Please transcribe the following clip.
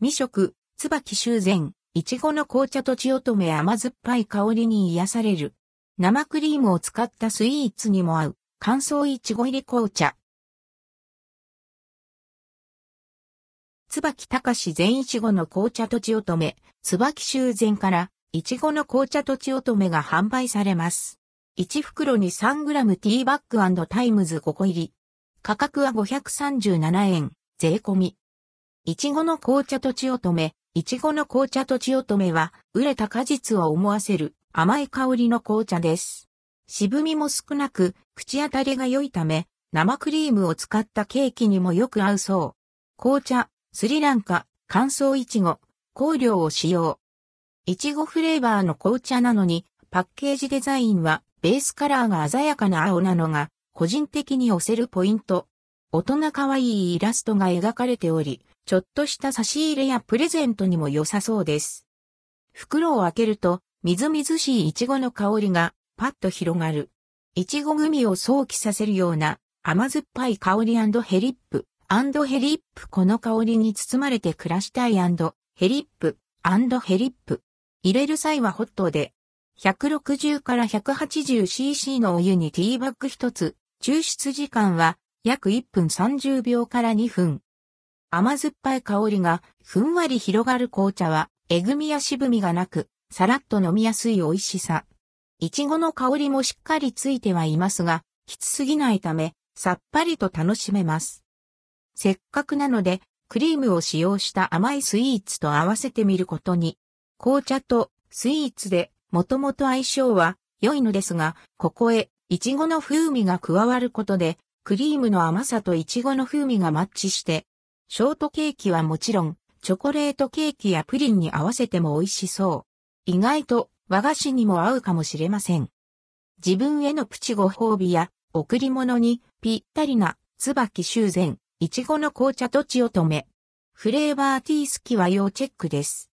未食、椿修繕、いちごの紅茶とちおとめ甘酸っぱい香りに癒される。生クリームを使ったスイーツにも合う、乾燥いちご入り紅茶。椿高し全いちごの紅茶とちおとめ、椿修繕から、いちごの紅茶とちおとめが販売されます。1袋に 3g ティーバッグタイムズ5個入り。価格は537円、税込み。いちごの紅茶とちおとめ、いちごの紅茶とちおとめは、売れた果実を思わせる甘い香りの紅茶です。渋みも少なく、口当たりが良いため、生クリームを使ったケーキにもよく合うそう。紅茶、スリランカ、乾燥いちご、香料を使用。いちごフレーバーの紅茶なのに、パッケージデザインはベースカラーが鮮やかな青なのが、個人的に押せるポイント。大人可愛いイラストが描かれており、ちょっとした差し入れやプレゼントにも良さそうです。袋を開けると、みずみずしいイチゴの香りがパッと広がる。イチゴグミを想起させるような甘酸っぱい香りヘリップ、ヘリップこの香りに包まれて暮らしたいヘリップ、ヘリップ。入れる際はホットで160から 180cc のお湯にティーバッグ一つ、抽出時間は約1分30秒から2分。甘酸っぱい香りがふんわり広がる紅茶は、えぐみや渋みがなく、さらっと飲みやすい美味しさ。いちごの香りもしっかりついてはいますが、きつすぎないため、さっぱりと楽しめます。せっかくなので、クリームを使用した甘いスイーツと合わせてみることに、紅茶とスイーツでもともと相性は良いのですが、ここへイチゴの風味が加わることで、クリームの甘さとイチゴの風味がマッチして、ショートケーキはもちろん、チョコレートケーキやプリンに合わせても美味しそう。意外と和菓子にも合うかもしれません。自分へのプチご褒美や贈り物にぴったりな椿修繕、イチゴの紅茶と血を止め。フレーバーティー好きは要チェックです。